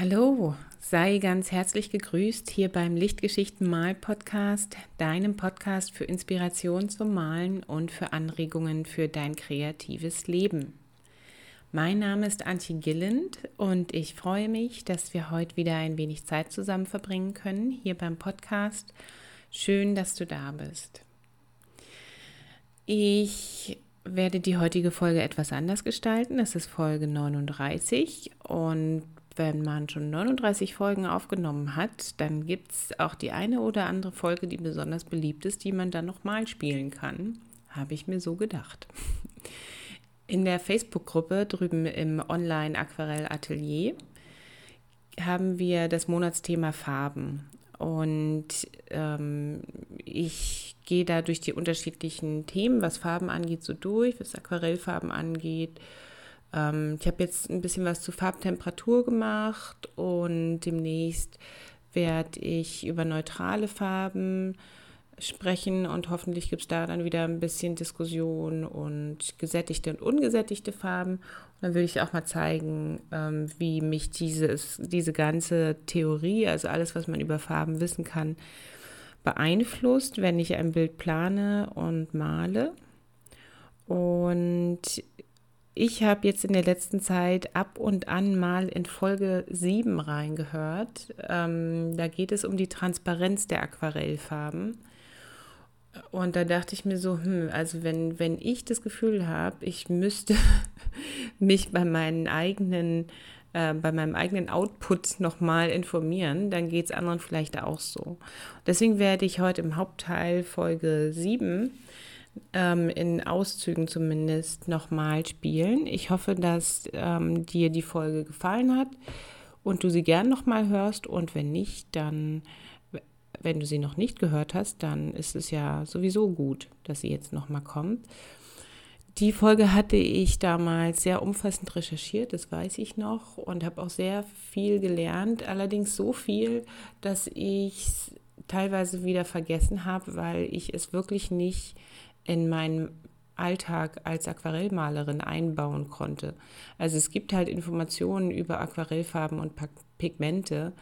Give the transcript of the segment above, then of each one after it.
Hallo, sei ganz herzlich gegrüßt hier beim Lichtgeschichten Mal Podcast, deinem Podcast für Inspiration zum Malen und für Anregungen für dein kreatives Leben. Mein Name ist Antje Gilland und ich freue mich, dass wir heute wieder ein wenig Zeit zusammen verbringen können hier beim Podcast. Schön, dass du da bist. Ich werde die heutige Folge etwas anders gestalten. Es ist Folge 39 und wenn man schon 39 Folgen aufgenommen hat, dann gibt es auch die eine oder andere Folge, die besonders beliebt ist, die man dann nochmal spielen kann. Habe ich mir so gedacht. In der Facebook-Gruppe drüben im Online-Aquarell-Atelier haben wir das Monatsthema Farben. Und ähm, ich gehe da durch die unterschiedlichen Themen, was Farben angeht, so durch, was Aquarellfarben angeht, ähm, ich habe jetzt ein bisschen was zu Farbtemperatur gemacht und demnächst werde ich über neutrale Farben sprechen und hoffentlich gibt es da dann wieder ein bisschen Diskussion und gesättigte und ungesättigte Farben. Und dann will ich auch mal zeigen, ähm, wie mich dieses, diese ganze Theorie, also alles, was man über Farben wissen kann, beeinflusst, wenn ich ein Bild plane und male. Und ich habe jetzt in der letzten Zeit ab und an mal in Folge 7 reingehört. Ähm, da geht es um die Transparenz der Aquarellfarben. Und da dachte ich mir so, hm, also wenn, wenn ich das Gefühl habe, ich müsste mich bei meinen eigenen, äh, bei meinem eigenen Output nochmal informieren, dann geht es anderen vielleicht auch so. Deswegen werde ich heute im Hauptteil Folge 7 ähm, in Auszügen zumindest nochmal spielen. Ich hoffe, dass ähm, dir die Folge gefallen hat und du sie gern nochmal hörst. Und wenn nicht, dann, wenn du sie noch nicht gehört hast, dann ist es ja sowieso gut, dass sie jetzt nochmal kommt. Die Folge hatte ich damals sehr umfassend recherchiert, das weiß ich noch, und habe auch sehr viel gelernt. Allerdings so viel, dass ich es teilweise wieder vergessen habe, weil ich es wirklich nicht in meinen Alltag als Aquarellmalerin einbauen konnte. Also es gibt halt Informationen über Aquarellfarben und Pigmente,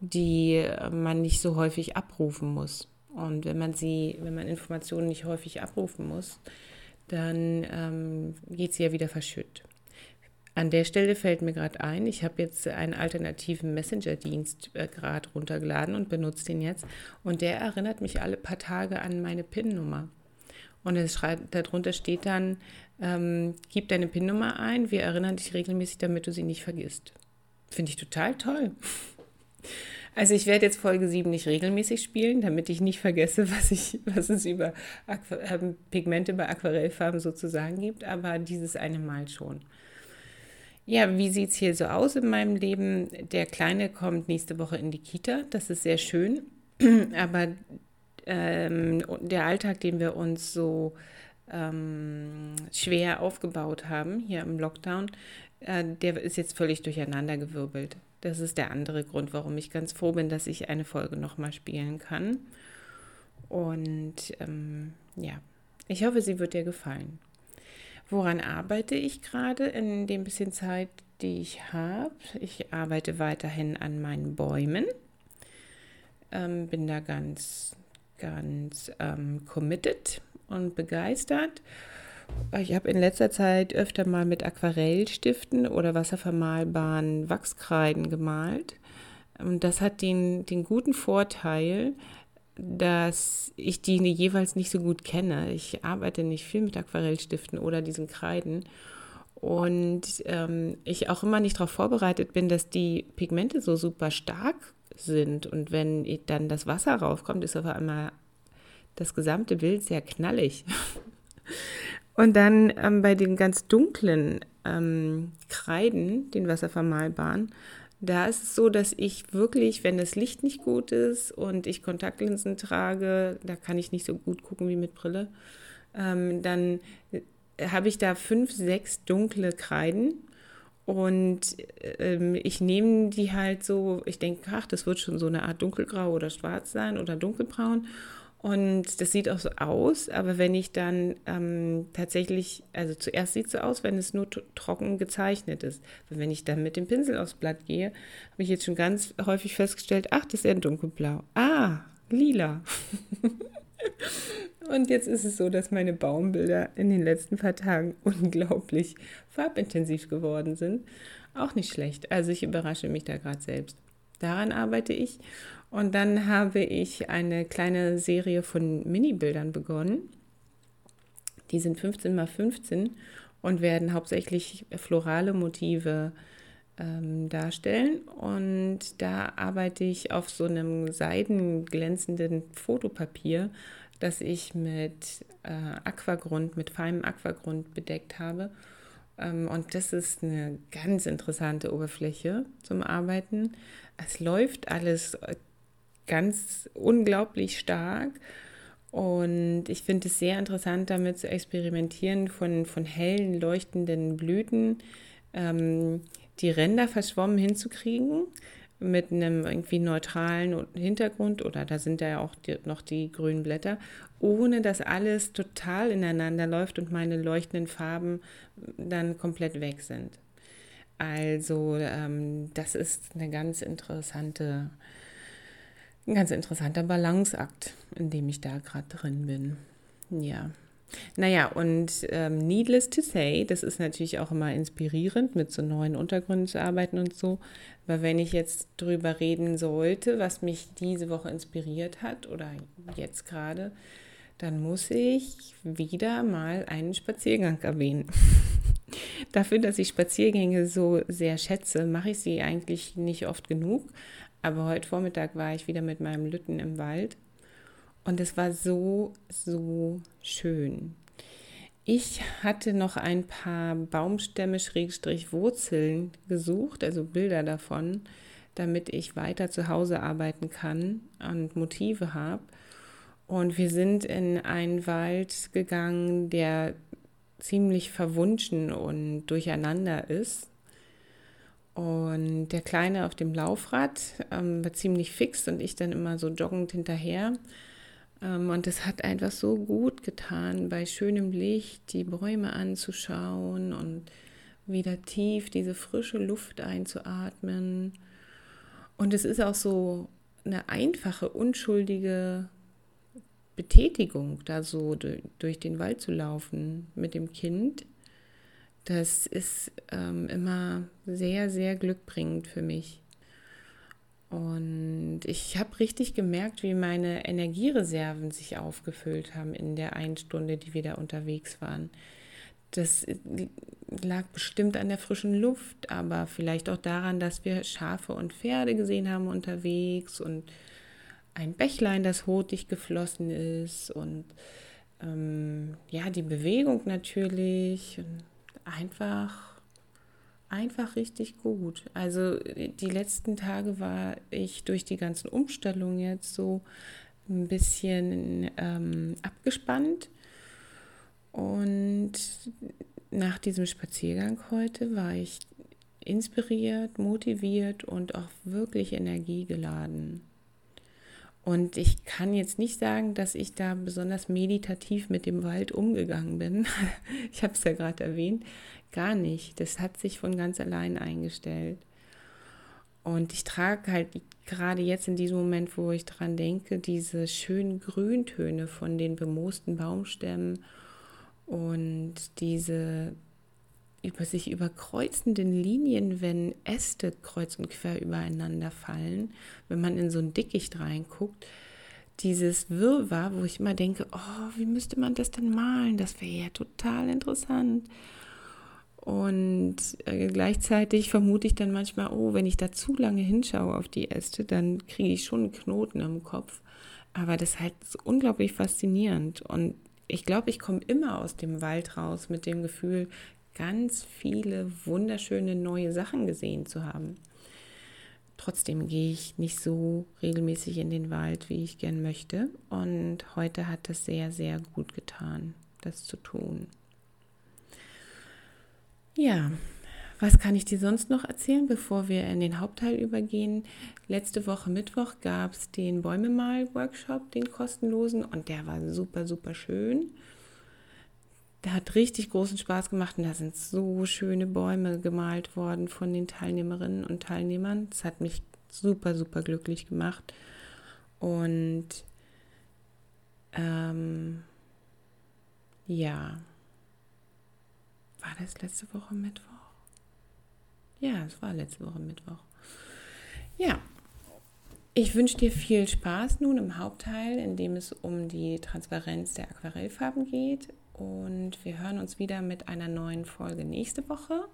die man nicht so häufig abrufen muss. Und wenn man sie, wenn man Informationen nicht häufig abrufen muss, dann ähm, geht sie ja wieder verschütt. An der Stelle fällt mir gerade ein, ich habe jetzt einen alternativen Messenger-Dienst äh, gerade runtergeladen und benutze den jetzt. Und der erinnert mich alle paar Tage an meine PIN-Nummer. Und es schreibt, darunter steht dann, ähm, gib deine PIN-Nummer ein, wir erinnern dich regelmäßig, damit du sie nicht vergisst. Finde ich total toll. Also ich werde jetzt Folge 7 nicht regelmäßig spielen, damit ich nicht vergesse, was, ich, was es über Aqu äh, Pigmente bei Aquarellfarben sozusagen gibt, aber dieses eine Mal schon. Ja, wie sieht es hier so aus in meinem Leben? Der Kleine kommt nächste Woche in die Kita, das ist sehr schön, aber ähm, der Alltag, den wir uns so ähm, schwer aufgebaut haben hier im Lockdown, äh, der ist jetzt völlig durcheinandergewirbelt. Das ist der andere Grund, warum ich ganz froh bin, dass ich eine Folge nochmal spielen kann. Und ähm, ja, ich hoffe, sie wird dir gefallen. Woran arbeite ich gerade in dem bisschen Zeit, die ich habe? Ich arbeite weiterhin an meinen Bäumen. Ähm, bin da ganz ganz ähm, committed und begeistert. Ich habe in letzter Zeit öfter mal mit Aquarellstiften oder wasservermalbaren Wachskreiden gemalt. Und das hat den, den guten Vorteil, dass ich die jeweils nicht so gut kenne. Ich arbeite nicht viel mit Aquarellstiften oder diesen Kreiden. Und ähm, ich auch immer nicht darauf vorbereitet bin, dass die Pigmente so super stark sind. Und wenn dann das Wasser raufkommt, ist auf einmal das gesamte Bild sehr knallig. Und dann ähm, bei den ganz dunklen ähm, Kreiden, den wasservermalbaren, da ist es so, dass ich wirklich, wenn das Licht nicht gut ist und ich Kontaktlinsen trage, da kann ich nicht so gut gucken wie mit Brille, ähm, dann äh, habe ich da fünf, sechs dunkle Kreiden und ähm, ich nehme die halt so, ich denke, ach, das wird schon so eine Art dunkelgrau oder schwarz sein oder dunkelbraun. Und das sieht auch so aus, aber wenn ich dann ähm, tatsächlich, also zuerst sieht es so aus, wenn es nur trocken gezeichnet ist. Aber wenn ich dann mit dem Pinsel aufs Blatt gehe, habe ich jetzt schon ganz häufig festgestellt, ach, das ist ja dunkelblau. Ah, lila. Und jetzt ist es so, dass meine Baumbilder in den letzten paar Tagen unglaublich farbintensiv geworden sind. Auch nicht schlecht. Also ich überrasche mich da gerade selbst. Daran arbeite ich. Und dann habe ich eine kleine Serie von Mini-Bildern begonnen. Die sind 15 mal 15 und werden hauptsächlich florale Motive ähm, darstellen. Und da arbeite ich auf so einem seidenglänzenden Fotopapier, das ich mit äh, Aquagrund, mit feinem Aquagrund bedeckt habe. Ähm, und das ist eine ganz interessante Oberfläche zum Arbeiten. Es läuft alles äh, ganz unglaublich stark. Und ich finde es sehr interessant, damit zu experimentieren, von, von hellen, leuchtenden Blüten ähm, die Ränder verschwommen hinzukriegen mit einem irgendwie neutralen Hintergrund oder da sind ja auch die, noch die grünen Blätter, ohne dass alles total ineinander läuft und meine leuchtenden Farben dann komplett weg sind. Also ähm, das ist eine ganz interessante, ein ganz interessanter Balanceakt, in dem ich da gerade drin bin. Ja. Naja, und ähm, needless to say, das ist natürlich auch immer inspirierend, mit so neuen Untergründen zu arbeiten und so. Aber wenn ich jetzt drüber reden sollte, was mich diese Woche inspiriert hat oder jetzt gerade, dann muss ich wieder mal einen Spaziergang erwähnen. Dafür, dass ich Spaziergänge so sehr schätze, mache ich sie eigentlich nicht oft genug. Aber heute Vormittag war ich wieder mit meinem Lütten im Wald und es war so, so schön. Ich hatte noch ein paar Baumstämme, Schrägstrich Wurzeln gesucht, also Bilder davon, damit ich weiter zu Hause arbeiten kann und Motive habe. Und wir sind in einen Wald gegangen, der ziemlich verwunschen und durcheinander ist. Und der Kleine auf dem Laufrad ähm, war ziemlich fix und ich dann immer so joggend hinterher. Ähm, und es hat einfach so gut getan, bei schönem Licht die Bäume anzuschauen und wieder tief diese frische Luft einzuatmen. Und es ist auch so eine einfache, unschuldige Betätigung, da so durch den Wald zu laufen mit dem Kind. Das ist ähm, immer sehr, sehr glückbringend für mich. Und ich habe richtig gemerkt, wie meine Energiereserven sich aufgefüllt haben in der einen Stunde, die wir da unterwegs waren. Das lag bestimmt an der frischen Luft, aber vielleicht auch daran, dass wir Schafe und Pferde gesehen haben unterwegs und ein Bächlein, das hotig geflossen ist und ähm, ja, die Bewegung natürlich. einfach einfach richtig gut. Also die letzten Tage war ich durch die ganzen Umstellungen jetzt so ein bisschen ähm, abgespannt. Und nach diesem Spaziergang heute war ich inspiriert, motiviert und auch wirklich energiegeladen. Und ich kann jetzt nicht sagen, dass ich da besonders meditativ mit dem Wald umgegangen bin. ich habe es ja gerade erwähnt. Gar nicht. Das hat sich von ganz allein eingestellt. Und ich trage halt gerade jetzt in diesem Moment, wo ich dran denke, diese schönen Grüntöne von den bemoosten Baumstämmen und diese über sich überkreuzenden Linien, wenn Äste kreuz und quer übereinander fallen, wenn man in so ein Dickicht reinguckt, dieses Wirrwarr, wo ich immer denke, oh, wie müsste man das denn malen? Das wäre ja total interessant. Und äh, gleichzeitig vermute ich dann manchmal, oh, wenn ich da zu lange hinschaue auf die Äste, dann kriege ich schon einen Knoten im Kopf. Aber das ist halt so unglaublich faszinierend. Und ich glaube, ich komme immer aus dem Wald raus mit dem Gefühl, ganz viele wunderschöne neue Sachen gesehen zu haben. Trotzdem gehe ich nicht so regelmäßig in den Wald, wie ich gern möchte. Und heute hat das sehr, sehr gut getan, das zu tun. Ja, Was kann ich dir sonst noch erzählen, bevor wir in den Hauptteil übergehen? Letzte Woche Mittwoch gab es den Bäumemal-Workshop, den kostenlosen, und der war super, super schön. Der hat richtig großen Spaß gemacht und da sind so schöne Bäume gemalt worden von den Teilnehmerinnen und Teilnehmern. Das hat mich super, super glücklich gemacht. Und ähm, ja, war das letzte Woche Mittwoch? Ja, es war letzte Woche Mittwoch. Ja, ich wünsche dir viel Spaß nun im Hauptteil, in dem es um die Transparenz der Aquarellfarben geht. Und wir hören uns wieder mit einer neuen Folge nächste Woche.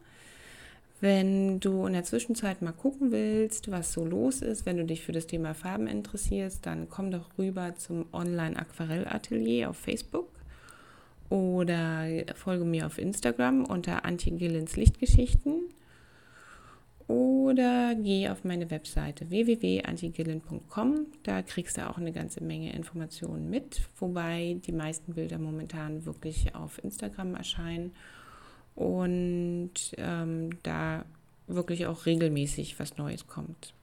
Wenn du in der Zwischenzeit mal gucken willst, was so los ist, wenn du dich für das Thema Farben interessierst, dann komm doch rüber zum Online-Aquarell-Atelier auf Facebook oder folge mir auf Instagram unter Antje Gillens Lichtgeschichten oder geh auf meine Webseite www.antigillen.com. Da kriegst du auch eine ganze Menge Informationen mit, wobei die meisten Bilder momentan wirklich auf Instagram erscheinen und ähm, da wirklich auch regelmäßig was Neues kommt.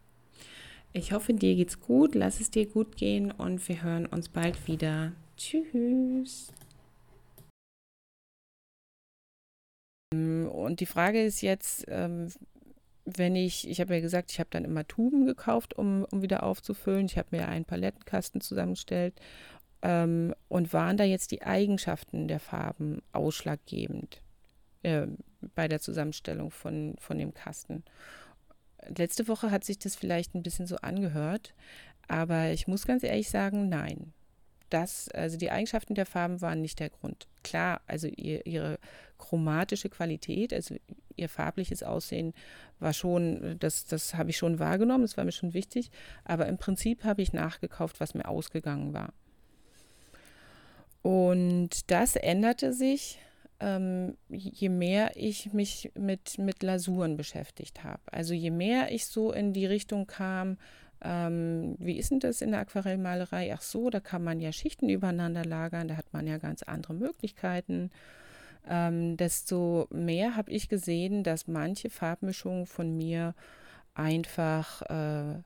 Ich hoffe, dir geht's gut, lass es dir gut gehen und wir hören uns bald wieder. Tschüss. Und die Frage ist jetzt, ähm, wenn ich, ich habe ja gesagt, ich habe dann immer Tuben gekauft, um, um wieder aufzufüllen. Ich habe mir einen Palettenkasten zusammengestellt. Ähm, und waren da jetzt die Eigenschaften der Farben ausschlaggebend äh, bei der Zusammenstellung von, von dem Kasten? Letzte Woche hat sich das vielleicht ein bisschen so angehört, aber ich muss ganz ehrlich sagen, nein das, also die Eigenschaften der Farben waren nicht der Grund. Klar, also ihr, ihre chromatische Qualität, also ihr farbliches Aussehen war schon, das, das habe ich schon wahrgenommen, das war mir schon wichtig, aber im Prinzip habe ich nachgekauft, was mir ausgegangen war. Und das änderte sich, ähm, je mehr ich mich mit, mit Lasuren beschäftigt habe. Also je mehr ich so in die Richtung kam, ähm, wie ist denn das in der Aquarellmalerei? Ach so, da kann man ja Schichten übereinander lagern, da hat man ja ganz andere Möglichkeiten. Ähm, desto mehr habe ich gesehen, dass manche Farbmischungen von mir einfach, äh,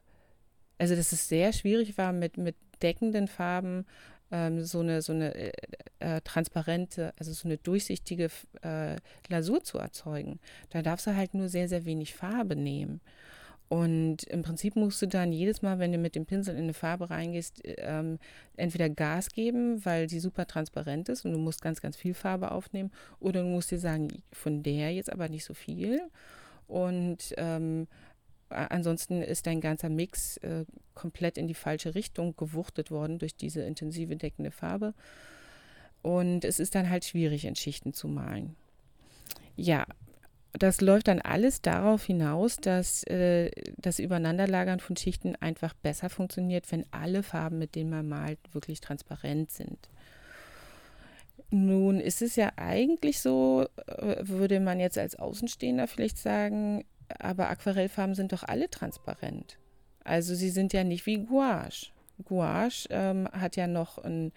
also dass es sehr schwierig war, mit, mit deckenden Farben ähm, so eine, so eine äh, äh, transparente, also so eine durchsichtige äh, Lasur zu erzeugen. Da darfst du halt nur sehr, sehr wenig Farbe nehmen. Und im Prinzip musst du dann jedes Mal, wenn du mit dem Pinsel in eine Farbe reingehst, ähm, entweder Gas geben, weil die super transparent ist und du musst ganz, ganz viel Farbe aufnehmen, oder du musst dir sagen, von der jetzt aber nicht so viel. Und ähm, ansonsten ist dein ganzer Mix äh, komplett in die falsche Richtung gewuchtet worden durch diese intensive deckende Farbe. Und es ist dann halt schwierig, in Schichten zu malen. Ja, das läuft dann alles darauf hinaus, dass äh, das Übereinanderlagern von Schichten einfach besser funktioniert, wenn alle Farben, mit denen man malt, wirklich transparent sind. Nun ist es ja eigentlich so, äh, würde man jetzt als Außenstehender vielleicht sagen, aber Aquarellfarben sind doch alle transparent. Also sie sind ja nicht wie Gouache. Gouache ähm, hat ja noch ein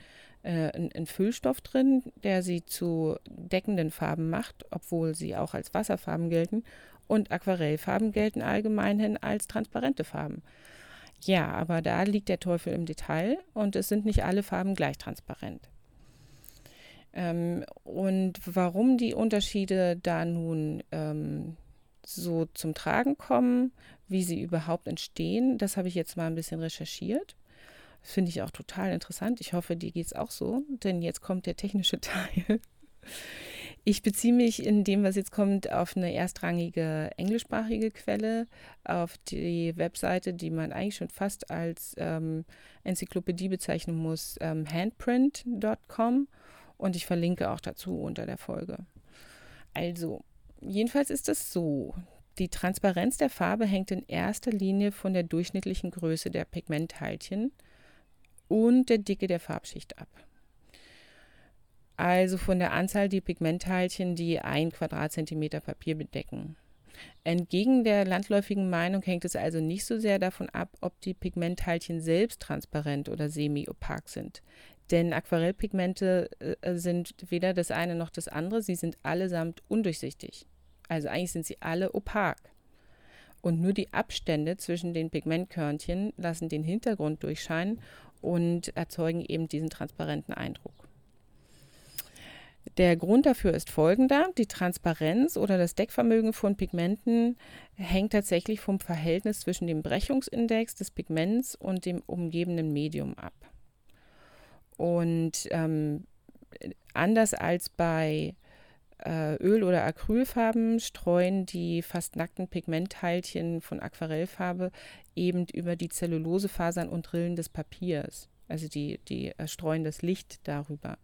äh, ein, Füllstoff drin, der sie zu deckenden Farben macht, obwohl sie auch als Wasserfarben gelten. Und Aquarellfarben gelten allgemeinhin als transparente Farben. Ja, aber da liegt der Teufel im Detail und es sind nicht alle Farben gleich transparent. Ähm, und warum die Unterschiede da nun ähm, so zum Tragen kommen, wie sie überhaupt entstehen, das habe ich jetzt mal ein bisschen recherchiert. Finde ich auch total interessant. Ich hoffe, dir geht es auch so, denn jetzt kommt der technische Teil. Ich beziehe mich in dem, was jetzt kommt, auf eine erstrangige englischsprachige Quelle, auf die Webseite, die man eigentlich schon fast als ähm, Enzyklopädie bezeichnen muss, ähm, handprint.com. Und ich verlinke auch dazu unter der Folge. Also, jedenfalls ist es so. Die Transparenz der Farbe hängt in erster Linie von der durchschnittlichen Größe der Pigmentteilchen und der Dicke der Farbschicht ab. Also von der Anzahl die Pigmentteilchen, die ein Quadratzentimeter Papier bedecken. Entgegen der landläufigen Meinung hängt es also nicht so sehr davon ab, ob die Pigmentteilchen selbst transparent oder semi-opak sind. Denn Aquarellpigmente äh, sind weder das eine noch das andere, sie sind allesamt undurchsichtig. Also eigentlich sind sie alle opak. Und nur die Abstände zwischen den Pigmentkörnchen lassen den Hintergrund durchscheinen und erzeugen eben diesen transparenten Eindruck. Der Grund dafür ist folgender. Die Transparenz oder das Deckvermögen von Pigmenten hängt tatsächlich vom Verhältnis zwischen dem Brechungsindex des Pigments und dem umgebenden Medium ab. Und ähm, anders als bei äh, Öl- oder Acrylfarben streuen die fast nackten Pigmentteilchen von Aquarellfarbe eben über die Zellulosefasern und Rillen des Papiers. Also die, die äh, streuen das Licht darüber.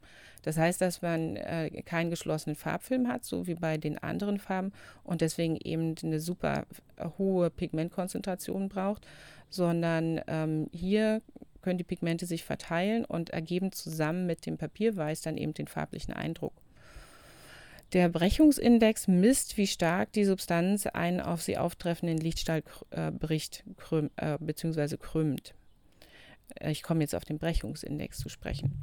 Das heißt, dass man äh, keinen geschlossenen Farbfilm hat, so wie bei den anderen Farben und deswegen eben eine super äh, hohe Pigmentkonzentration braucht, sondern ähm, hier können die Pigmente sich verteilen und ergeben zusammen mit dem Papierweiß dann eben den farblichen Eindruck. Der Brechungsindex misst, wie stark die Substanz einen auf sie auftreffenden Lichtstrahl äh, bricht krüm, äh, bzw. krümmt. Ich komme jetzt auf den Brechungsindex zu sprechen.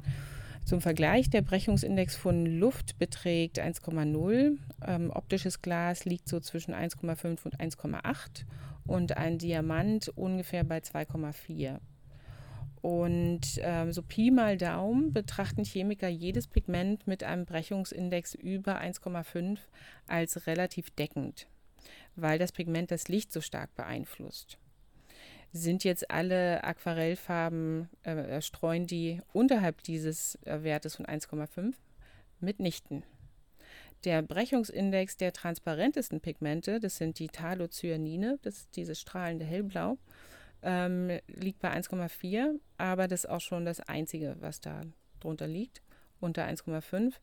Zum Vergleich, der Brechungsindex von Luft beträgt 1,0, ähm, optisches Glas liegt so zwischen 1,5 und 1,8 und ein Diamant ungefähr bei 2,4. Und ähm, so Pi mal Daumen betrachten Chemiker jedes Pigment mit einem Brechungsindex über 1,5 als relativ deckend, weil das Pigment das Licht so stark beeinflusst. Sind jetzt alle Aquarellfarben, äh, streuen die unterhalb dieses äh, Wertes von 1,5? Mitnichten. Der Brechungsindex der transparentesten Pigmente, das sind die Thalocyanine, das ist dieses strahlende Hellblau, ähm, liegt bei 1,4, aber das ist auch schon das Einzige, was da drunter liegt, unter 1,5.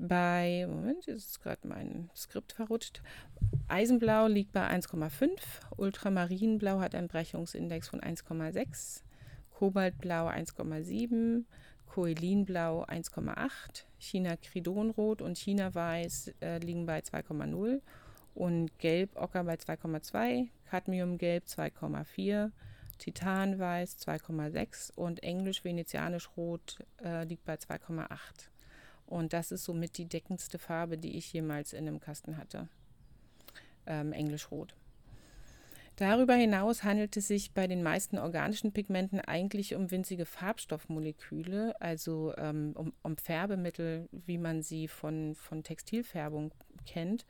Bei, Moment, jetzt ist gerade mein Skript verrutscht. Eisenblau liegt bei 1,5, Ultramarinblau hat einen Brechungsindex von 1,6, Kobaltblau 1,7, Koelinblau 1,8, China-Kridonrot und China-Weiß äh, liegen bei 2,0 und Gelb-Ocker bei 2,2, Cadmiumgelb 2,4, Titanweiß 2,6 und Englisch-Venezianisch-Rot äh, liegt bei 2,8. Und das ist somit die deckendste Farbe, die ich jemals in einem Kasten hatte. Ähm, Englisch-Rot. Darüber hinaus handelt es sich bei den meisten organischen Pigmenten eigentlich um winzige Farbstoffmoleküle, also ähm, um, um, Färbemittel, wie man sie von, von Textilfärbung kennt.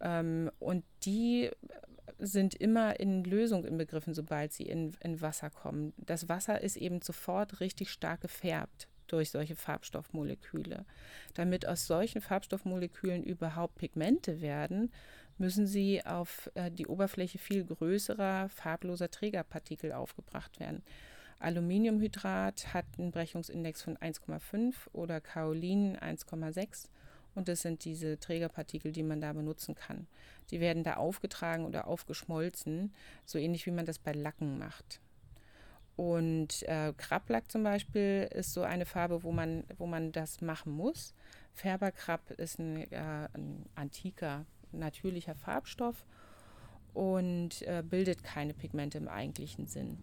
Ähm, und die sind immer in Lösung inbegriffen, sobald sie in, in Wasser kommen. Das Wasser ist eben sofort richtig stark gefärbt durch solche Farbstoffmoleküle. Damit aus solchen Farbstoffmolekülen überhaupt Pigmente werden, müssen sie auf äh, die Oberfläche viel größerer, farbloser Trägerpartikel aufgebracht werden. Aluminiumhydrat hat einen Brechungsindex von 1,5 oder Kaolin 1,6 und das sind diese Trägerpartikel, die man da benutzen kann. Die werden da aufgetragen oder aufgeschmolzen, so ähnlich wie man das bei Lacken macht. Und äh, Krablack zum Beispiel ist so eine Farbe, wo man, wo man das machen muss. Färberkrab ist ein, äh, ein antiker, natürlicher Farbstoff und äh, bildet keine Pigmente im eigentlichen Sinn.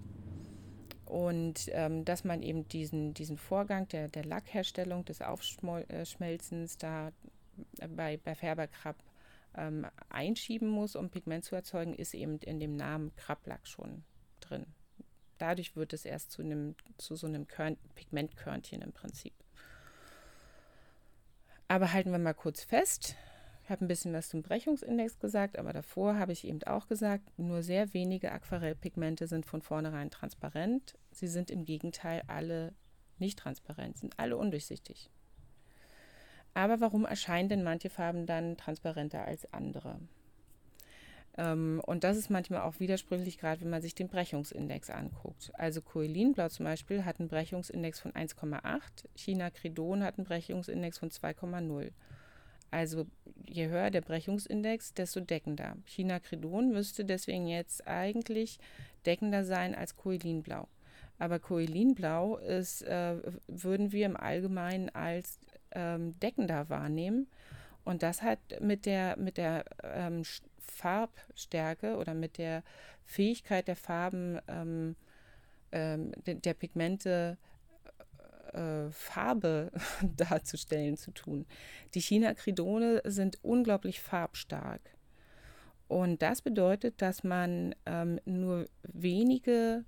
Und ähm, dass man eben diesen, diesen Vorgang der, der Lackherstellung, des Aufschmelzens da äh, bei, bei Färberkrab ähm, einschieben muss, um Pigment zu erzeugen, ist eben in dem Namen Krablack schon drin. Dadurch wird es erst zu, einem, zu so einem Körn, Pigmentkörnchen im Prinzip. Aber halten wir mal kurz fest, ich habe ein bisschen was zum Brechungsindex gesagt, aber davor habe ich eben auch gesagt, nur sehr wenige Aquarellpigmente sind von vornherein transparent. Sie sind im Gegenteil alle nicht transparent, sind alle undurchsichtig. Aber warum erscheinen denn manche Farben dann transparenter als andere? Ähm, und das ist manchmal auch widersprüchlich, gerade wenn man sich den Brechungsindex anguckt. Also Coelinblau zum Beispiel hat einen Brechungsindex von 1,8, China Credon hat einen Brechungsindex von 2,0. Also je höher der Brechungsindex, desto deckender. China-Credon müsste deswegen jetzt eigentlich deckender sein als Coelinblau. Aber Coelinblau ist, äh, würden wir im Allgemeinen als ähm, deckender wahrnehmen. Und das hat mit der, mit der ähm, Farbstärke oder mit der Fähigkeit der Farben, ähm, ähm der Pigmente äh, Farbe darzustellen zu tun. Die China-Kridone sind unglaublich farbstark. Und das bedeutet, dass man ähm, nur wenige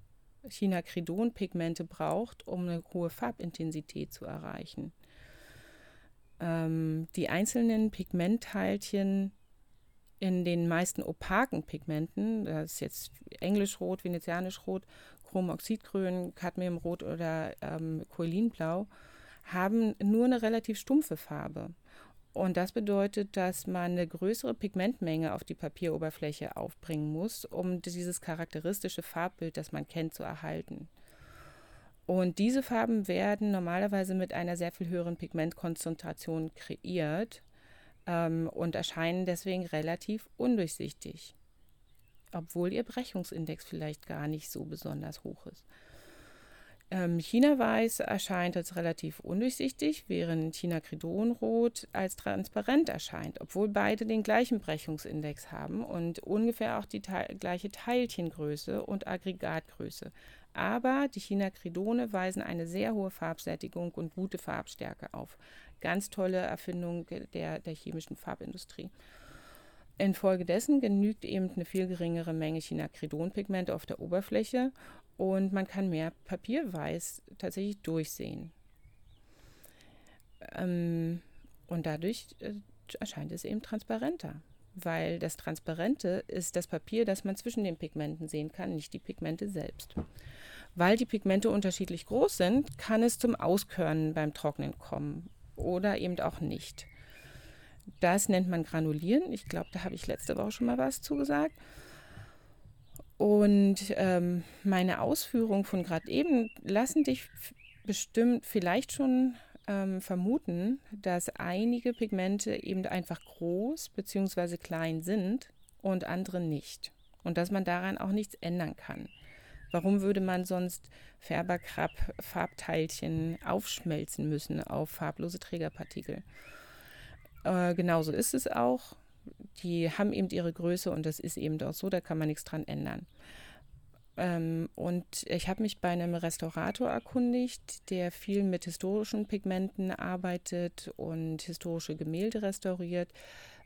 Chinacridon-Pigmente braucht, um eine hohe Farbintensität zu erreichen. Ähm, die einzelnen Pigmentteilchen in den meisten opaken Pigmenten, das ist jetzt Englischrot, Venezianischrot, Chromoxidgrün, Cadmiumrot oder ähm, Cholinblau, haben nur eine relativ stumpfe Farbe. Und das bedeutet, dass man eine größere Pigmentmenge auf die Papieroberfläche aufbringen muss, um dieses charakteristische Farbbild, das man kennt, zu erhalten. Und diese Farben werden normalerweise mit einer sehr viel höheren Pigmentkonzentration kreiert ähm, und erscheinen deswegen relativ undurchsichtig, obwohl ihr Brechungsindex vielleicht gar nicht so besonders hoch ist. Ähm, China-Weiß erscheint als relativ undurchsichtig, während China-Credonrot als transparent erscheint, obwohl beide den gleichen Brechungsindex haben und ungefähr auch die te gleiche Teilchengröße und Aggregatgröße. Aber die China-Credone weisen eine sehr hohe Farbsättigung und gute Farbstärke auf. Ganz tolle Erfindung der, der chemischen Farbindustrie. Infolgedessen genügt eben eine viel geringere Menge Chinacridonpigmente auf der Oberfläche und man kann mehr Papierweiß tatsächlich durchsehen. Ähm, und dadurch äh, erscheint es eben transparenter, weil das Transparente ist das Papier, das man zwischen den Pigmenten sehen kann, nicht die Pigmente selbst. Weil die Pigmente unterschiedlich groß sind, kann es zum Auskörnen beim Trocknen kommen oder eben auch nicht. Das nennt man Granulieren. Ich glaube, da habe ich letzte Woche schon mal was zugesagt. Und ähm, meine Ausführungen von gerade eben lassen dich bestimmt vielleicht schon ähm, vermuten, dass einige Pigmente eben einfach groß bzw. klein sind und andere nicht. Und dass man daran auch nichts ändern kann. Warum würde man sonst Färberkrabb-Farbteilchen aufschmelzen müssen auf farblose Trägerpartikel? Äh, genauso ist es auch die haben eben ihre Größe und das ist eben auch so, da kann man nichts dran ändern. Ähm, und ich habe mich bei einem Restaurator erkundigt, der viel mit historischen Pigmenten arbeitet und historische Gemälde restauriert,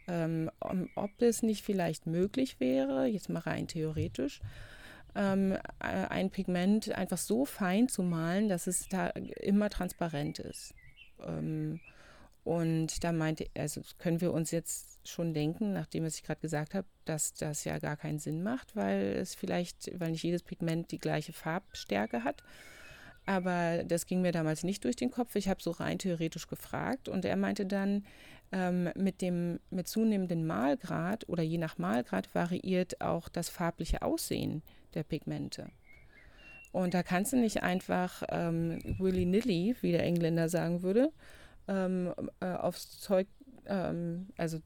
ähm, ob es nicht vielleicht möglich wäre, jetzt mal rein theoretisch, ähm, ein Pigment einfach so fein zu malen, dass es da immer transparent ist. Ähm, und da meinte also können wir uns jetzt schon denken, nachdem was ich gerade gesagt habe, dass das ja gar keinen Sinn macht, weil es vielleicht, weil nicht jedes Pigment die gleiche Farbstärke hat. Aber das ging mir damals nicht durch den Kopf. Ich habe so rein theoretisch gefragt und er meinte dann, ähm, mit dem mit zunehmendem Malgrad oder je nach Malgrad variiert auch das farbliche Aussehen der Pigmente. Und da kannst du nicht einfach ähm, willy-nilly, wie der Engländer sagen würde, ähm, äh, aufs Zeug, ähm, also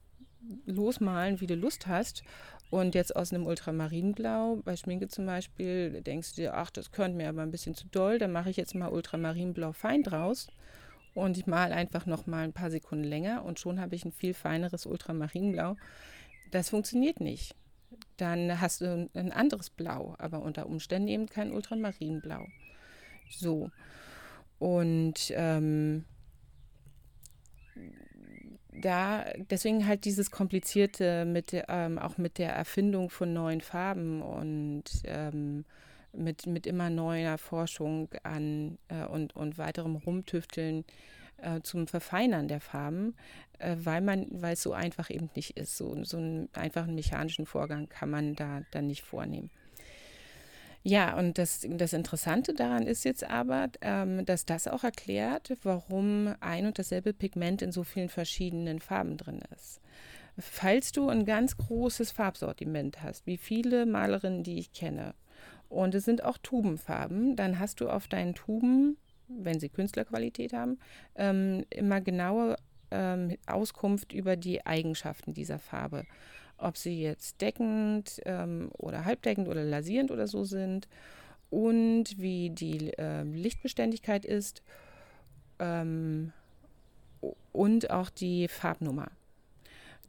losmalen, wie du Lust hast. Und jetzt aus einem Ultramarinblau, bei Schminke zum Beispiel, denkst du dir, ach, das könnte mir aber ein bisschen zu doll, dann mache ich jetzt mal Ultramarinblau fein draus. Und ich male einfach noch mal ein paar Sekunden länger und schon habe ich ein viel feineres Ultramarinblau. Das funktioniert nicht. Dann hast du ein anderes Blau, aber unter Umständen eben kein Ultramarinblau. So. Und ähm, da, deswegen halt dieses Komplizierte mit, ähm, auch mit der Erfindung von neuen Farben und ähm, mit, mit immer neuer Forschung an äh, und, und weiterem Rumtüfteln äh, zum Verfeinern der Farben, äh, weil man, weil es so einfach eben nicht ist. So, so einen einfachen mechanischen Vorgang kann man da dann nicht vornehmen. Ja, und das, das Interessante daran ist jetzt aber, ähm, dass das auch erklärt, warum ein und dasselbe Pigment in so vielen verschiedenen Farben drin ist. Falls du ein ganz großes Farbsortiment hast, wie viele Malerinnen, die ich kenne, und es sind auch Tubenfarben, dann hast du auf deinen Tuben, wenn sie Künstlerqualität haben, ähm, immer genaue ähm, Auskunft über die Eigenschaften dieser Farbe ob sie jetzt deckend ähm, oder halbdeckend oder lasierend oder so sind und wie die äh, Lichtbeständigkeit ist ähm, und auch die Farbnummer.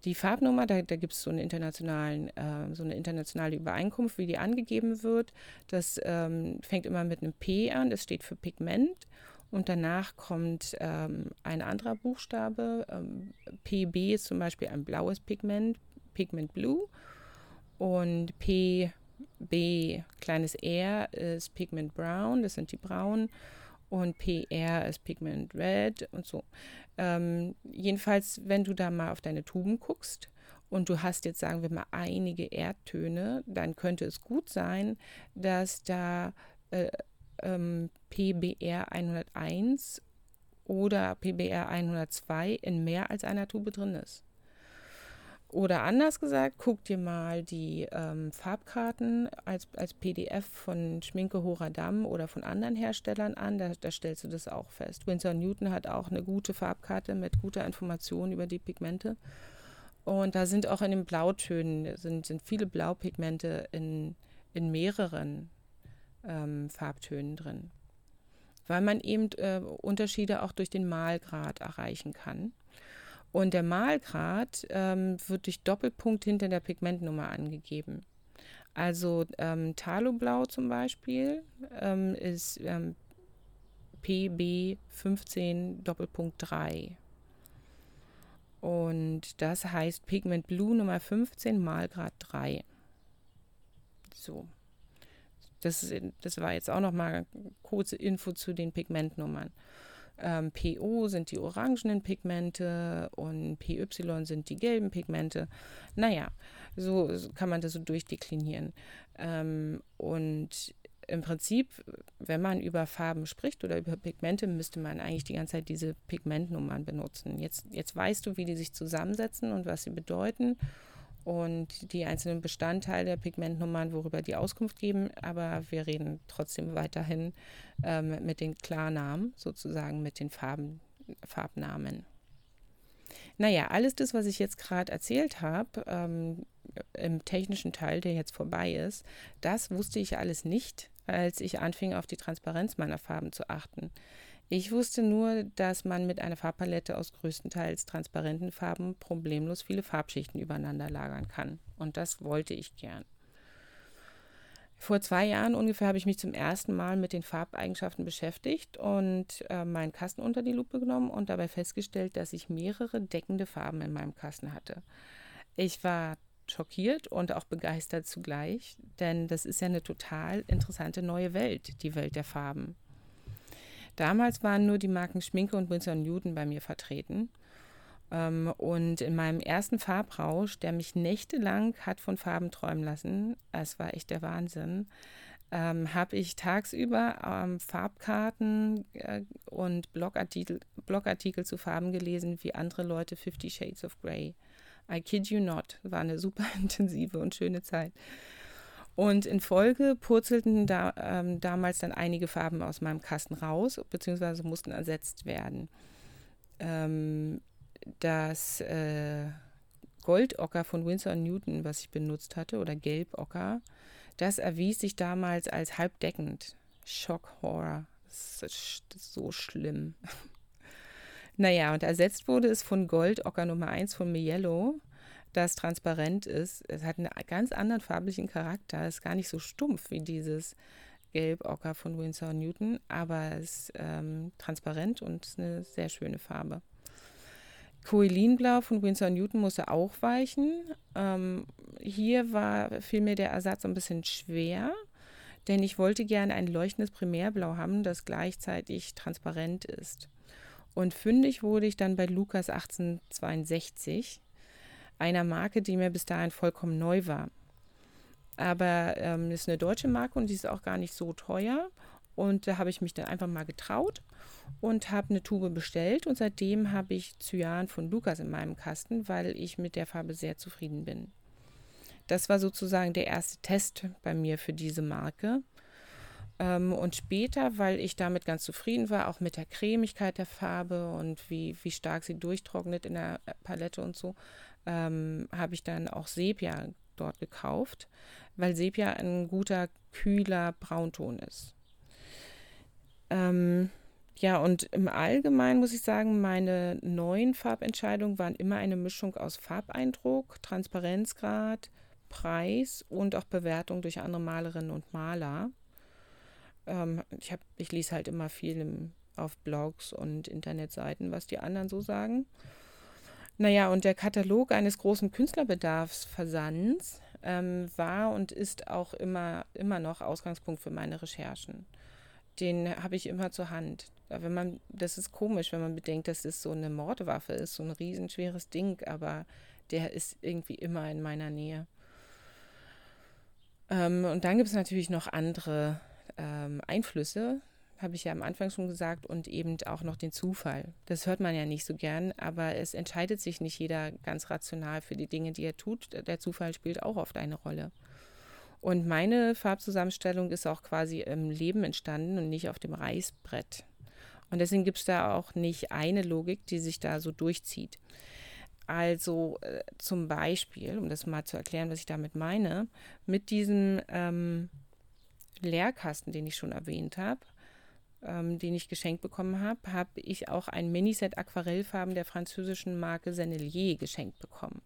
Die Farbnummer, da, da gibt es so, internationalen, äh, so eine internationale Übereinkunft, wie die angegeben wird. Das ähm, fängt immer mit einem P an, das steht für Pigment. Und danach kommt ähm, ein anderer Buchstabe. Ähm, PB ist zum Beispiel ein blaues Pigment, Pigment Blue. Und P, B, kleines R ist Pigment Brown, das sind die braunen. Und PR ist Pigment Red und so. Ähm, jedenfalls, wenn du da mal auf deine Tuben guckst und du hast jetzt, sagen wir mal, einige Erdtöne, dann könnte es gut sein, dass da äh, ähm, PBR 101 oder PBR 102 in mehr als einer Tube drin ist. Oder anders gesagt, guck dir mal die ähm, Farbkarten als, als PDF von Schminke Horadam oder von anderen Herstellern an. Da, da stellst du das auch fest. Winsor Newton hat auch eine gute Farbkarte mit guter Information über die Pigmente. Und da sind auch in den Blautönen sind, sind viele Blaupigmente in, in mehreren ähm, Farbtönen drin. Weil man eben äh, Unterschiede auch durch den Malgrad erreichen kann. Und der Malgrad ähm, wird durch Doppelpunkt hinter der Pigmentnummer angegeben. Also ähm, Taloblau zum Beispiel ähm, ist ähm, PB 15 Doppelpunkt 3. Und das heißt Pigment Blue Nummer 15 Malgrad 3. So. Das, das war jetzt auch noch mal kurze Info zu den Pigmentnummern. Ähm, PO sind die orangenen Pigmente und PY sind die gelben Pigmente. Naja, so kann man das so durchdeklinieren. Ähm, und im Prinzip, wenn man über Farben spricht oder über Pigmente, müsste man eigentlich die ganze Zeit diese Pigmentnummern benutzen. Jetzt, jetzt weißt du, wie die sich zusammensetzen und was sie bedeuten und die einzelnen Bestandteile der Pigmentnummern, worüber die Auskunft geben, aber wir reden trotzdem weiterhin ähm, mit den Klarnamen, sozusagen mit den Farben, Farbnamen. Naja, alles das, was ich jetzt gerade erzählt habe, ähm, im technischen Teil, der jetzt vorbei ist, das wusste ich alles nicht, als ich anfing, auf die Transparenz meiner Farben zu achten. Ich wusste nur, dass man mit einer Farbpalette aus größtenteils transparenten Farben problemlos viele Farbschichten übereinander lagern kann. Und das wollte ich gern. Vor zwei Jahren ungefähr habe ich mich zum ersten Mal mit den Farbeigenschaften beschäftigt und äh, meinen Kasten unter die Lupe genommen und dabei festgestellt, dass ich mehrere deckende Farben in meinem Kasten hatte. Ich war schockiert und auch begeistert zugleich, denn das ist ja eine total interessante neue Welt, die Welt der Farben. Damals waren nur die Marken Schminke und Winsor Newton bei mir vertreten. Ähm, und in meinem ersten Farbrausch, der mich nächtelang hat von Farben träumen lassen, es war echt der Wahnsinn, ähm, habe ich tagsüber ähm, Farbkarten äh, und Blogartikel, Blogartikel zu Farben gelesen, wie andere Leute Fifty Shades of Grey. I kid you not, war eine super intensive und schöne Zeit. Und in Folge purzelten da, ähm, damals dann einige Farben aus meinem Kasten raus, beziehungsweise mussten ersetzt werden. Ähm, das äh, Goldocker von Winsor Newton, was ich benutzt hatte, oder Gelbocker, das erwies sich damals als halbdeckend. Shock Horror. Das ist, so schlimm. naja, und ersetzt wurde es von Goldocker Nummer 1 von Mielo das transparent ist. Es hat einen ganz anderen farblichen Charakter. Es ist gar nicht so stumpf wie dieses Gelb-Ocker von Winsor Newton, aber es ist ähm, transparent und ist eine sehr schöne Farbe. Coelinblau von Winsor Newton musste auch weichen. Ähm, hier war vielmehr der Ersatz ein bisschen schwer, denn ich wollte gerne ein leuchtendes Primärblau haben, das gleichzeitig transparent ist. Und fündig wurde ich dann bei Lukas 1862 einer Marke, die mir bis dahin vollkommen neu war. Aber ähm, ist eine deutsche Marke und die ist auch gar nicht so teuer. Und da habe ich mich dann einfach mal getraut und habe eine Tube bestellt. Und seitdem habe ich Cyan von Lukas in meinem Kasten, weil ich mit der Farbe sehr zufrieden bin. Das war sozusagen der erste Test bei mir für diese Marke. Ähm, und später, weil ich damit ganz zufrieden war, auch mit der Cremigkeit der Farbe und wie, wie stark sie durchtrocknet in der Palette und so, ähm, habe ich dann auch Sepia dort gekauft, weil Sepia ein guter, kühler Braunton ist. Ähm, ja, und im Allgemeinen muss ich sagen, meine neuen Farbentscheidungen waren immer eine Mischung aus Farbeindruck, Transparenzgrad, Preis und auch Bewertung durch andere Malerinnen und Maler. Ähm, ich, hab, ich lese halt immer viel im, auf Blogs und Internetseiten, was die anderen so sagen. Naja, und der Katalog eines großen Künstlerbedarfsversands ähm, war und ist auch immer, immer noch Ausgangspunkt für meine Recherchen. Den habe ich immer zur Hand. Wenn man, das ist komisch, wenn man bedenkt, dass es so eine Mordwaffe ist, so ein riesenschweres Ding, aber der ist irgendwie immer in meiner Nähe. Ähm, und dann gibt es natürlich noch andere ähm, Einflüsse, habe ich ja am Anfang schon gesagt, und eben auch noch den Zufall. Das hört man ja nicht so gern, aber es entscheidet sich nicht jeder ganz rational für die Dinge, die er tut. Der Zufall spielt auch oft eine Rolle. Und meine Farbzusammenstellung ist auch quasi im Leben entstanden und nicht auf dem Reißbrett. Und deswegen gibt es da auch nicht eine Logik, die sich da so durchzieht. Also äh, zum Beispiel, um das mal zu erklären, was ich damit meine, mit diesem ähm, Leerkasten, den ich schon erwähnt habe, ähm, den ich geschenkt bekommen habe, habe ich auch ein Miniset Aquarellfarben der französischen Marke Sennelier geschenkt bekommen.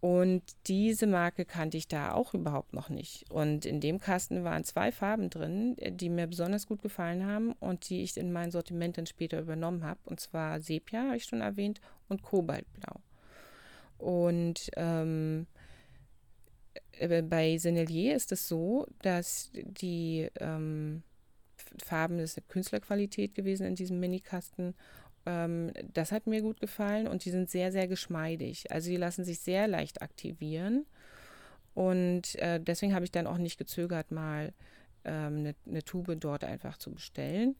Und diese Marke kannte ich da auch überhaupt noch nicht. Und in dem Kasten waren zwei Farben drin, die mir besonders gut gefallen haben und die ich in mein Sortiment dann später übernommen habe. Und zwar Sepia, habe ich schon erwähnt, und Kobaltblau. Und ähm, äh, bei Sennelier ist es so, dass die ähm, Farben, das ist eine Künstlerqualität gewesen in diesem Minikasten. Ähm, das hat mir gut gefallen und die sind sehr, sehr geschmeidig. Also die lassen sich sehr leicht aktivieren. Und äh, deswegen habe ich dann auch nicht gezögert, mal ähm, eine, eine Tube dort einfach zu bestellen.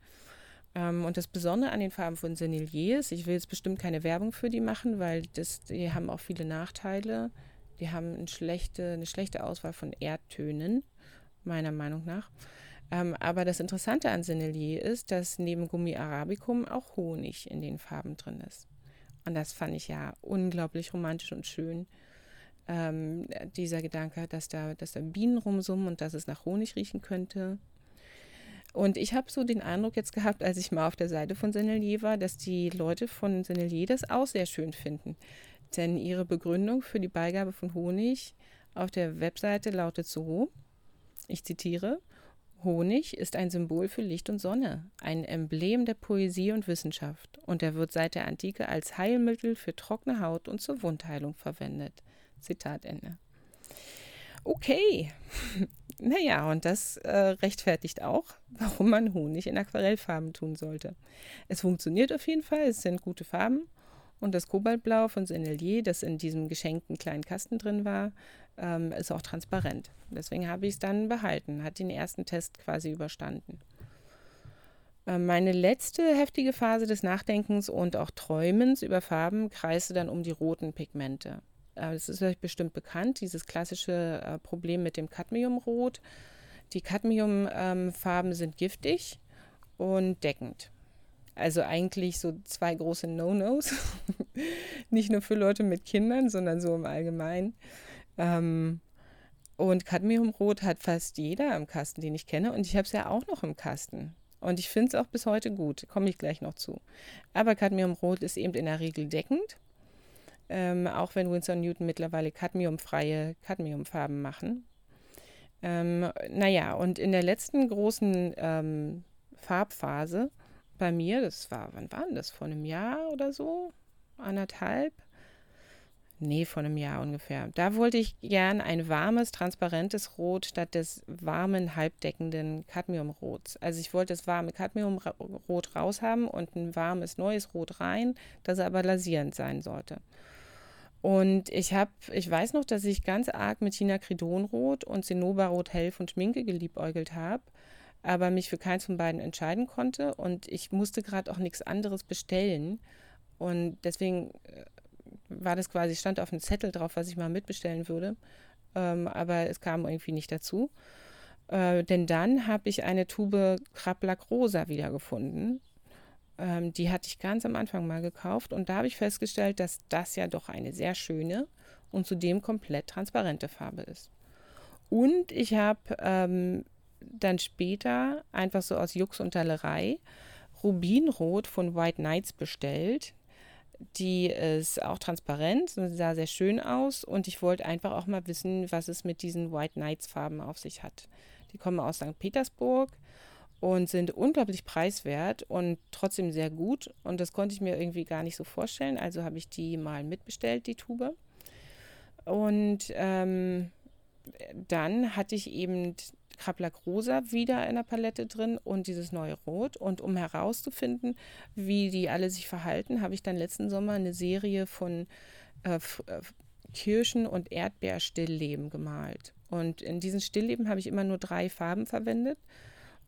Ähm, und das Besondere an den Farben von Sennelier ist, ich will jetzt bestimmt keine Werbung für die machen, weil das, die haben auch viele Nachteile. Die haben eine schlechte, eine schlechte Auswahl von Erdtönen, meiner Meinung nach. Ähm, aber das Interessante an Sennelier ist, dass neben Gummi Arabicum auch Honig in den Farben drin ist. Und das fand ich ja unglaublich romantisch und schön. Ähm, dieser Gedanke, dass da, dass da Bienen rumsummen und dass es nach Honig riechen könnte. Und ich habe so den Eindruck jetzt gehabt, als ich mal auf der Seite von Sennelier war, dass die Leute von Sennelier das auch sehr schön finden. Denn ihre Begründung für die Beigabe von Honig auf der Webseite lautet so, ich zitiere, Honig ist ein Symbol für Licht und Sonne, ein Emblem der Poesie und Wissenschaft, und er wird seit der Antike als Heilmittel für trockene Haut und zur Wundheilung verwendet. Zitat Ende. Okay, naja, und das äh, rechtfertigt auch, warum man Honig in Aquarellfarben tun sollte. Es funktioniert auf jeden Fall, es sind gute Farben und das Kobaltblau von Sennelier, das in diesem geschenkten kleinen Kasten drin war, ähm, ist auch transparent. Deswegen habe ich es dann behalten, hat den ersten Test quasi überstanden. Ähm, meine letzte heftige Phase des Nachdenkens und auch Träumens über Farben kreiste dann um die roten Pigmente. Äh, das ist euch bestimmt bekannt, dieses klassische äh, Problem mit dem Cadmiumrot. Die Cadmiumfarben ähm, sind giftig und deckend. Also eigentlich so zwei große No-Nos. Nicht nur für Leute mit Kindern, sondern so im Allgemeinen. Ähm, und Cadmiumrot hat fast jeder im Kasten, den ich kenne. Und ich habe es ja auch noch im Kasten. Und ich finde es auch bis heute gut. Komme ich gleich noch zu. Aber Cadmiumrot ist eben in der Regel deckend. Ähm, auch wenn Winsor Newton mittlerweile cadmiumfreie Cadmiumfarben machen. Ähm, naja, und in der letzten großen ähm, Farbphase bei mir, das war, wann war denn das? Vor einem Jahr oder so? Anderthalb? Nee, vor einem Jahr ungefähr. Da wollte ich gern ein warmes, transparentes Rot statt des warmen, halbdeckenden Cadmiumrots. Also ich wollte das warme Cadmiumrot raushaben und ein warmes, neues Rot rein, das aber lasierend sein sollte. Und ich habe, ich weiß noch, dass ich ganz arg mit Chinacridonrot und Zinnoberrot Hell von Schminke geliebäugelt habe aber mich für keins von beiden entscheiden konnte und ich musste gerade auch nichts anderes bestellen. Und deswegen äh, war das quasi, stand auf einem Zettel drauf, was ich mal mitbestellen würde. Ähm, aber es kam irgendwie nicht dazu. Äh, denn dann habe ich eine Tube Krablack Rosa wiedergefunden. Ähm, die hatte ich ganz am Anfang mal gekauft und da habe ich festgestellt, dass das ja doch eine sehr schöne und zudem komplett transparente Farbe ist. Und ich habe ähm, dann später einfach so aus Jux und Dallerei Rubinrot von White Knights bestellt. Die ist auch transparent, sah sehr schön aus und ich wollte einfach auch mal wissen, was es mit diesen White Knights Farben auf sich hat. Die kommen aus St. Petersburg und sind unglaublich preiswert und trotzdem sehr gut und das konnte ich mir irgendwie gar nicht so vorstellen, also habe ich die mal mitbestellt, die Tube. Und ähm, dann hatte ich eben Kraplack Rosa wieder in der Palette drin und dieses neue Rot. Und um herauszufinden, wie die alle sich verhalten, habe ich dann letzten Sommer eine Serie von äh, äh Kirschen- und Erdbeerstillleben gemalt. Und in diesen Stillleben habe ich immer nur drei Farben verwendet.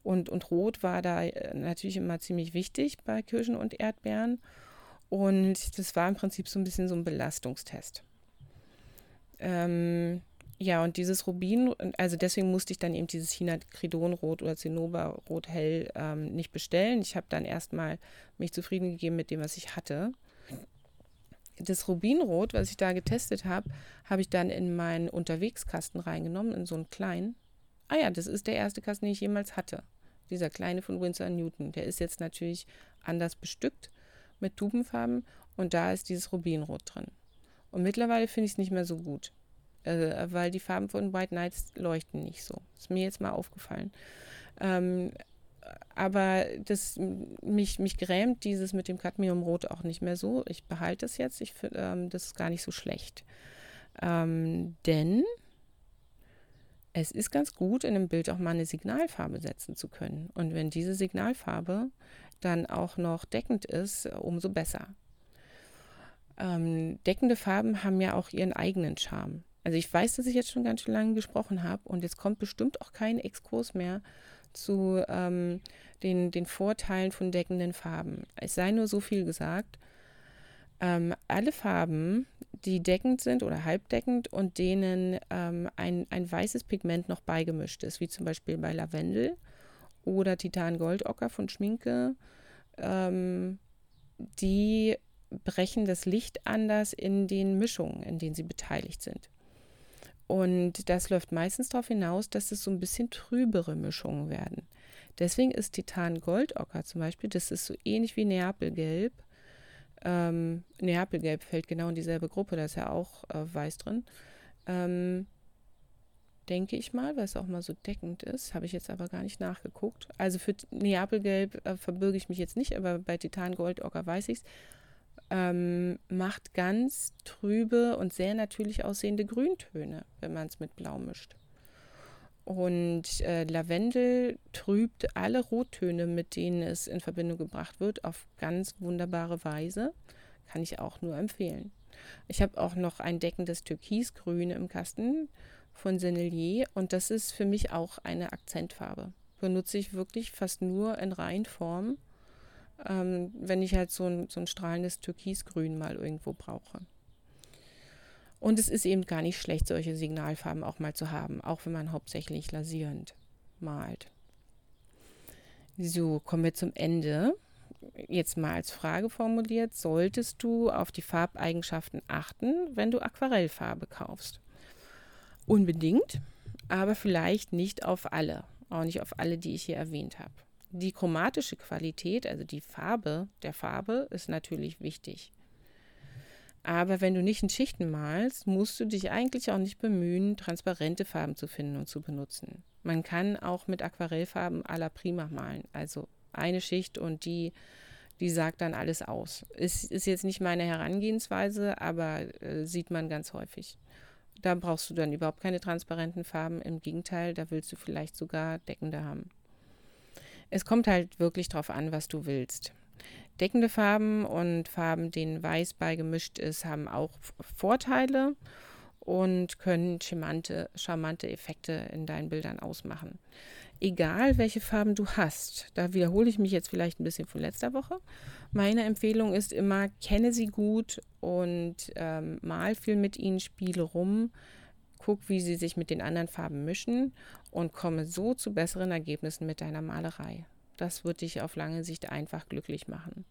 Und, und Rot war da äh, natürlich immer ziemlich wichtig bei Kirschen und Erdbeeren. Und das war im Prinzip so ein bisschen so ein Belastungstest. Ähm, ja, und dieses Rubin, also deswegen musste ich dann eben dieses Chinacridonrot oder Zinnoberrot hell ähm, nicht bestellen. Ich habe dann erstmal mich zufrieden gegeben mit dem, was ich hatte. Das Rubinrot, was ich da getestet habe, habe ich dann in meinen Unterwegskasten reingenommen, in so einen kleinen. Ah ja, das ist der erste Kasten, den ich jemals hatte. Dieser kleine von Winsor Newton. Der ist jetzt natürlich anders bestückt mit Tubenfarben und da ist dieses Rubinrot drin. Und mittlerweile finde ich es nicht mehr so gut äh, weil die Farben von White Knights leuchten nicht so. Ist mir jetzt mal aufgefallen. Ähm, aber das mich, mich grämt dieses mit dem Cadmiumrot auch nicht mehr so. Ich behalte es jetzt. Ich finde, ähm, das ist gar nicht so schlecht. Ähm, denn es ist ganz gut, in einem Bild auch mal eine Signalfarbe setzen zu können. Und wenn diese Signalfarbe dann auch noch deckend ist, umso besser. Ähm, deckende Farben haben ja auch ihren eigenen Charme. Also ich weiß, dass ich jetzt schon ganz schön lange gesprochen habe und jetzt kommt bestimmt auch kein Exkurs mehr zu ähm, den, den Vorteilen von deckenden Farben. Es sei nur so viel gesagt. Ähm, alle Farben, die deckend sind oder halbdeckend und denen ähm, ein, ein weißes Pigment noch beigemischt ist, wie zum Beispiel bei Lavendel oder Titan-Goldocker von Schminke, ähm, die brechen das Licht anders in den Mischungen, in denen sie beteiligt sind. Und das läuft meistens darauf hinaus, dass es so ein bisschen trübere Mischungen werden. Deswegen ist Titan Goldocker zum Beispiel, das ist so ähnlich wie Neapelgelb. Ähm, Neapelgelb fällt genau in dieselbe Gruppe, da ist ja auch äh, weiß drin. Ähm, denke ich mal, weil es auch mal so deckend ist. Habe ich jetzt aber gar nicht nachgeguckt. Also für Neapelgelb äh, verbürge ich mich jetzt nicht, aber bei Titan Goldocker weiß ich es ähm, macht ganz trübe und sehr natürlich aussehende Grüntöne, wenn man es mit Blau mischt. Und äh, Lavendel trübt alle Rottöne, mit denen es in Verbindung gebracht wird, auf ganz wunderbare Weise. Kann ich auch nur empfehlen. Ich habe auch noch ein deckendes Türkisgrün im Kasten von Sennelier und das ist für mich auch eine Akzentfarbe. Benutze ich wirklich fast nur in Reinform ähm, wenn ich halt so ein, so ein strahlendes Türkisgrün mal irgendwo brauche. Und es ist eben gar nicht schlecht, solche Signalfarben auch mal zu haben, auch wenn man hauptsächlich lasierend malt. So, kommen wir zum Ende. Jetzt mal als Frage formuliert, solltest du auf die Farbeigenschaften achten, wenn du Aquarellfarbe kaufst? Unbedingt, aber vielleicht nicht auf alle, auch nicht auf alle, die ich hier erwähnt habe die chromatische Qualität, also die Farbe der Farbe, ist natürlich wichtig. Aber wenn du nicht in Schichten malst, musst du dich eigentlich auch nicht bemühen, transparente Farben zu finden und zu benutzen. Man kann auch mit Aquarellfarben à la prima malen. Also eine Schicht und die, die sagt dann alles aus. Ist, ist jetzt nicht meine Herangehensweise, aber äh, sieht man ganz häufig. Da brauchst du dann überhaupt keine transparenten Farben. Im Gegenteil, da willst du vielleicht sogar deckende haben. Es kommt halt wirklich drauf an, was du willst. Deckende Farben und Farben, denen weiß beigemischt ist, haben auch Vorteile und können charmante, charmante Effekte in deinen Bildern ausmachen. Egal, welche Farben du hast, da wiederhole ich mich jetzt vielleicht ein bisschen von letzter Woche. Meine Empfehlung ist immer, kenne sie gut und ähm, mal viel mit ihnen, spiele rum, guck, wie sie sich mit den anderen Farben mischen und komme so zu besseren Ergebnissen mit deiner Malerei. Das wird dich auf lange Sicht einfach glücklich machen.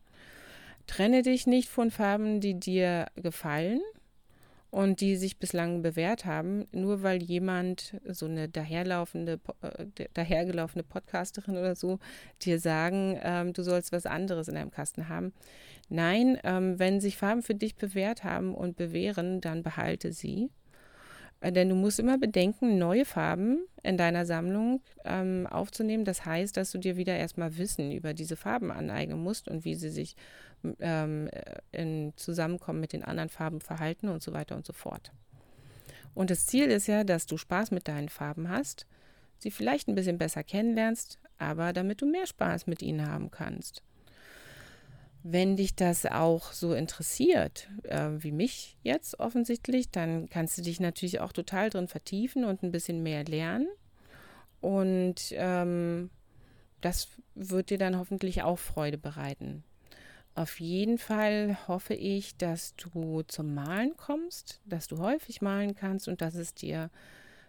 Trenne dich nicht von Farben, die dir gefallen und die sich bislang bewährt haben, nur weil jemand, so eine daherlaufende, äh, dahergelaufene Podcasterin oder so, dir sagen, ähm, du sollst was anderes in deinem Kasten haben. Nein, ähm, wenn sich Farben für dich bewährt haben und bewähren, dann behalte sie denn du musst immer bedenken, neue Farben in deiner Sammlung ähm, aufzunehmen. Das heißt, dass du dir wieder erstmal Wissen über diese Farben aneignen musst und wie sie sich ähm, in Zusammenkommen mit den anderen Farben verhalten und so weiter und so fort. Und das Ziel ist ja, dass du Spaß mit deinen Farben hast, sie vielleicht ein bisschen besser kennenlernst, aber damit du mehr Spaß mit ihnen haben kannst. Wenn dich das auch so interessiert, äh, wie mich jetzt offensichtlich, dann kannst du dich natürlich auch total drin vertiefen und ein bisschen mehr lernen. Und ähm, das wird dir dann hoffentlich auch Freude bereiten. Auf jeden Fall hoffe ich, dass du zum Malen kommst, dass du häufig malen kannst und dass es dir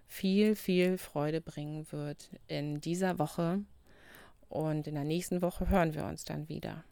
viel, viel Freude bringen wird in dieser Woche. Und in der nächsten Woche hören wir uns dann wieder.